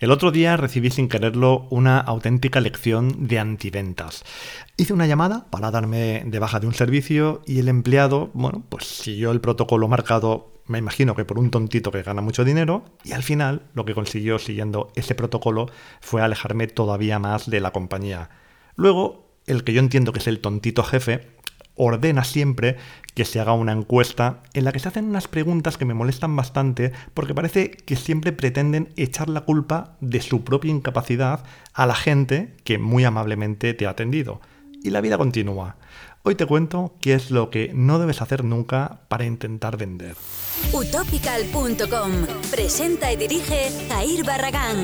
El otro día recibí sin quererlo una auténtica lección de antiventas. Hice una llamada para darme de baja de un servicio y el empleado, bueno, pues siguió el protocolo marcado, me imagino que por un tontito que gana mucho dinero, y al final lo que consiguió siguiendo ese protocolo fue alejarme todavía más de la compañía. Luego, el que yo entiendo que es el tontito jefe, ordena siempre que se haga una encuesta en la que se hacen unas preguntas que me molestan bastante porque parece que siempre pretenden echar la culpa de su propia incapacidad a la gente que muy amablemente te ha atendido. Y la vida continúa. Hoy te cuento qué es lo que no debes hacer nunca para intentar vender. Utopical.com presenta y dirige Jair Barragán.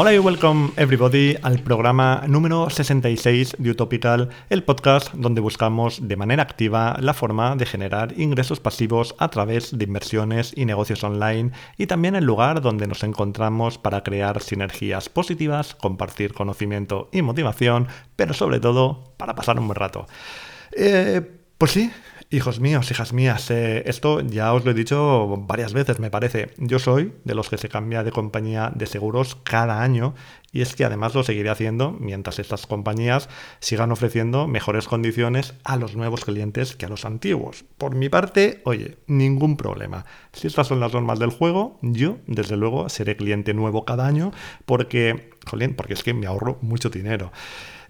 Hola y welcome everybody al programa número 66 de Utopical, el podcast donde buscamos de manera activa la forma de generar ingresos pasivos a través de inversiones y negocios online y también el lugar donde nos encontramos para crear sinergias positivas, compartir conocimiento y motivación, pero sobre todo para pasar un buen rato. Eh, pues sí, Hijos míos, hijas mías, eh, esto ya os lo he dicho varias veces, me parece. Yo soy de los que se cambia de compañía de seguros cada año y es que además lo seguiré haciendo mientras estas compañías sigan ofreciendo mejores condiciones a los nuevos clientes que a los antiguos. Por mi parte, oye, ningún problema. Si estas son las normas del juego, yo desde luego seré cliente nuevo cada año porque, jolín, porque es que me ahorro mucho dinero.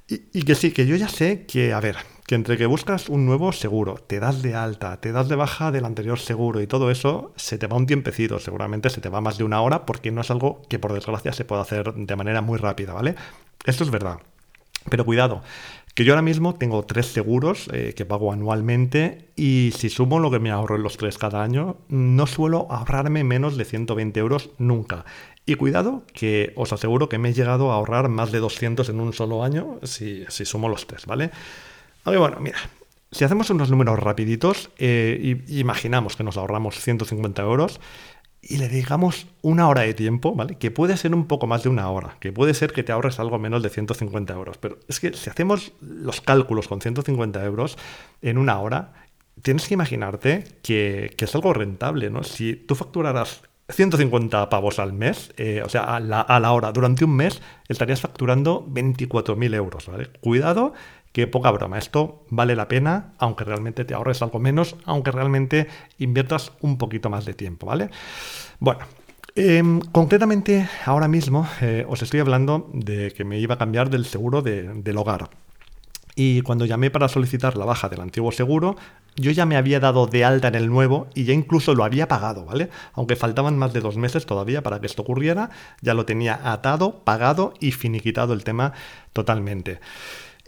Y, y que sí, que yo ya sé que, a ver, que entre que buscas un nuevo seguro, te das de alta, te das de baja del anterior seguro y todo eso, se te va un tiempecito, seguramente se te va más de una hora porque no es algo que por desgracia se pueda hacer de manera muy rápida, ¿vale? Esto es verdad. Pero cuidado, que yo ahora mismo tengo tres seguros eh, que pago anualmente y si sumo lo que me ahorro en los tres cada año, no suelo ahorrarme menos de 120 euros nunca. Y cuidado, que os aseguro que me he llegado a ahorrar más de 200 en un solo año si, si sumo los tres, ¿vale? Bueno, mira, si hacemos unos números rapiditos, eh, y, imaginamos que nos ahorramos 150 euros y le digamos una hora de tiempo, ¿vale? Que puede ser un poco más de una hora, que puede ser que te ahorres algo menos de 150 euros, pero es que si hacemos los cálculos con 150 euros en una hora, tienes que imaginarte que, es algo rentable, ¿no? Si tú facturaras 150 pavos al mes, eh, o sea, a la, a la, hora, durante un mes, estarías facturando 24.000 euros, ¿vale? Cuidado que poca broma, esto vale la pena, aunque realmente te ahorres algo menos, aunque realmente inviertas un poquito más de tiempo, ¿vale? Bueno, em, concretamente ahora mismo eh, os estoy hablando de que me iba a cambiar del seguro del hogar. Y cuando llamé para solicitar la baja del antiguo seguro, yo ya me había dado de alta en el nuevo y ya incluso lo había pagado, ¿vale? Aunque faltaban más de dos meses todavía para que esto ocurriera, ya lo tenía atado, pagado y finiquitado el tema totalmente.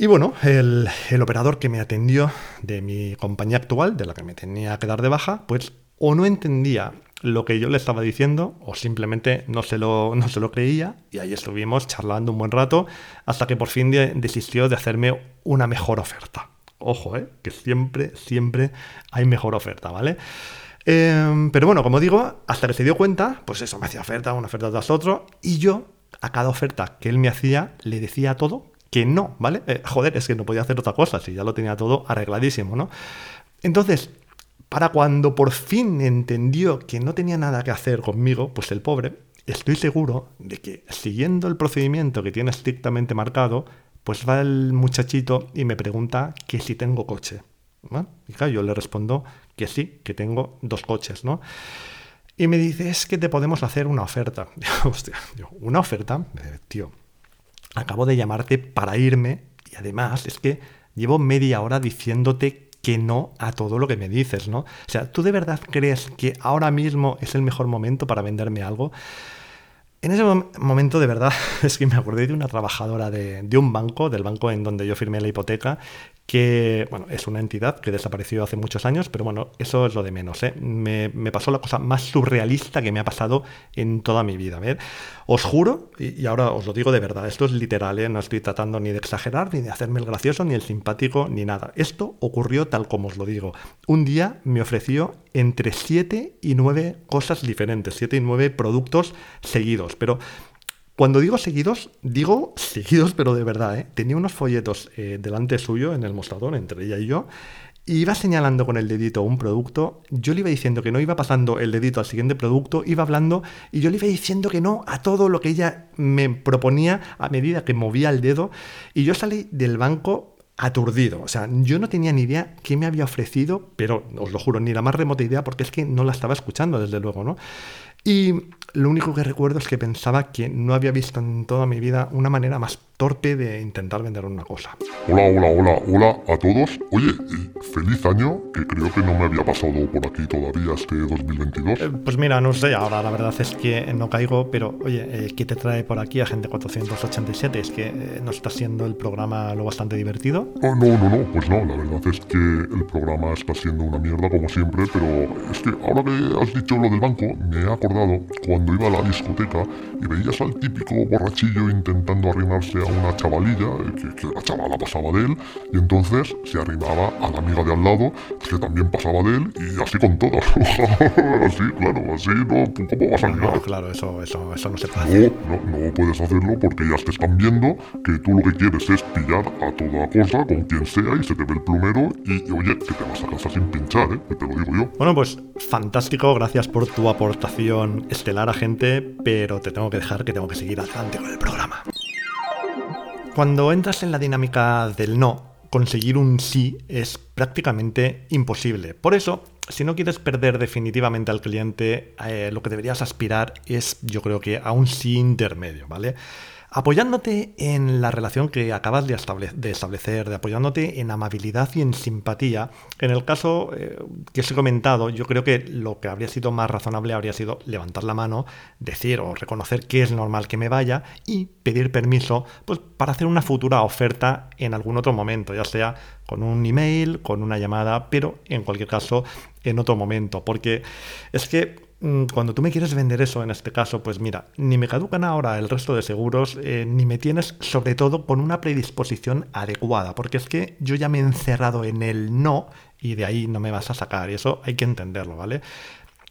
Y bueno, el, operador que me atendió de mi compañía actual, de la que me tenía que dar de baja, pues o no entendía lo que yo le estaba diciendo o simplemente no se lo, no se lo creía y ahí estuvimos charlando un buen rato hasta que por fin desistió de hacerme una mejor oferta. Ojo, ¿eh? que siempre, siempre hay mejor oferta, ¿vale? Em, pero bueno, como digo, hasta que se dio cuenta, pues eso, me hacía oferta, una oferta tras otro y yo a cada oferta que él me hacía le decía todo que no, ¿vale? Eh, joder, es que no podía hacer otra cosa, si ya lo tenía todo arregladísimo, ¿no? Entonces, para cuando por fin entendió que no tenía nada que hacer conmigo, pues el pobre, estoy seguro de que siguiendo el procedimiento que tiene estrictamente marcado, pues va el muchachito y me pregunta que si tengo coche. Y yo le respondo que sí, que tengo dos coches, ¿no? Y me dice, es que te podemos hacer una oferta. Hostia, una oferta, eh, tío, acabo de llamarte para irme y además es que llevo media hora diciéndote que no a todo lo que me dices, ¿no? O sea, ¿tú de verdad crees que ahora mismo es el mejor momento para venderme algo? En ese momento, de verdad, es que me acordé de una trabajadora de, de, un banco, del banco en donde yo firmé la hipoteca, que bueno, es una entidad que desapareció hace muchos años, pero bueno, eso es lo de menos. ¿eh? Me, pasó la cosa más surrealista que me ha pasado en toda mi vida. ver Os juro, y, ahora os lo digo de verdad, esto es literal, ¿eh? no estoy tratando ni de exagerar, ni de hacerme el gracioso, ni el simpático, ni nada. Esto ocurrió tal como os lo digo. Un día me ofreció entre 7 y 9 cosas diferentes, 7 y 9 productos seguidos, pero cuando digo seguidos, digo seguidos, pero de verdad, ¿eh? Tenía unos folletos eh, delante suyo en el mostrador, entre ella y yo, iba señalando con el dedito un producto, yo le iba diciendo que no, iba pasando el dedito al siguiente producto, iba hablando y yo le iba diciendo que no a todo lo que ella me proponía a medida que movía el dedo y yo salí del banco aturdido. O sea, yo no tenía ni idea qué me había ofrecido, pero os lo juro, ni la más remota idea, porque es que no la estaba escuchando, desde luego, ¿no? Y lo único que recuerdo es que pensaba que no había visto en toda mi vida una manera más torpe de intentar vender una cosa. Hola, hola, hola, hola a todos. Oye, feliz año, que creo que no me había pasado por aquí todavía este 2022. Eh, pues mira, no sé, ahora la verdad es que no caigo, pero oye, eh, ¿qué te trae por aquí, Agente 487? ¿Es que eh, no está siendo el programa lo bastante divertido? Oh, no, no, no, pues no, la verdad es que el programa está siendo una mierda como siempre, pero es que ahora que has dicho lo del banco, me he acordado cuando iba a la discoteca y veías al típico borrachillo intentando arrimarse a una chavalilla, que, que, la chavala pasaba de él, y entonces se arrimaba a la amiga de al lado, que también pasaba de él, y así con todas. así, claro, así, ¿no? ¿Cómo vas a ligar? No, claro, eso, eso, eso no se puede No, no, no puedes hacerlo porque ya te están viendo que tú lo que quieres es pillar a toda cosa, con quien sea, y se te ve el plumero, y, oye, que te vas a casa sin pinchar, ¿eh? Que te lo digo yo. Bueno, pues fantástico, gracias por tu aportación estelar, agente, pero te tengo que dejar que tengo que seguir adelante con el programa. Cuando entras en la dinámica del no, conseguir un sí es prácticamente imposible. Por eso, si no quieres perder definitivamente al cliente, eh, lo que deberías aspirar es, yo creo que, a un sí intermedio, ¿vale? Apoyándote en la relación que acabas de, establecer, de apoyándote en amabilidad y en simpatía. En el caso eh, que os he comentado, yo creo que lo que habría sido más razonable habría sido levantar la mano, decir o reconocer que es normal que me vaya y pedir permiso pues, para hacer una futura oferta en algún otro momento, ya sea con un email, con una llamada, pero en cualquier caso en otro momento, porque es que cuando tú me quieres vender eso, en este caso, pues mira, ni me caducan ahora el resto de seguros, eh, ni me tienes sobre todo con una predisposición adecuada, porque es que yo ya me he encerrado en el no y de ahí no me vas a sacar, y eso hay que entenderlo, ¿vale?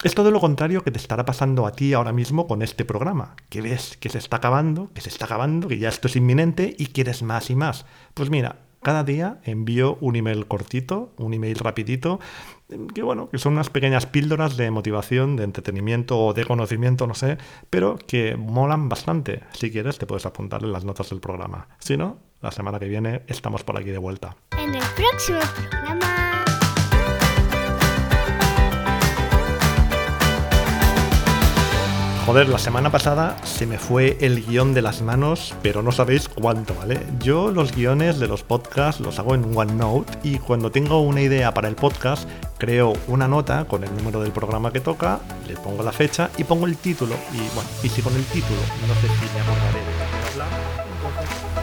Es todo lo contrario que te estará pasando a ti ahora mismo con este programa, que ves que se está acabando, que se está acabando, que ya esto es inminente y quieres más y más. Pues mira, cada día envío un email cortito, un email rapidito, que bueno, que son unas pequeñas píldoras de motivación, de entretenimiento o de conocimiento, no sé, pero que molan bastante. Si quieres, te puedes apuntar en las notas del programa. Si no, la semana que viene estamos por aquí de vuelta. En el próximo programa Joder, la semana pasada se me fue el guion de las manos, pero no sabéis cuánto, ¿vale? Yo los guiones de los podcasts los hago en OneNote y cuando tengo una idea para el podcast, creo una nota con el número del programa que toca, le pongo la fecha y pongo el título. Y bueno, y si con el título no sé si me acordaré de hablar, entonces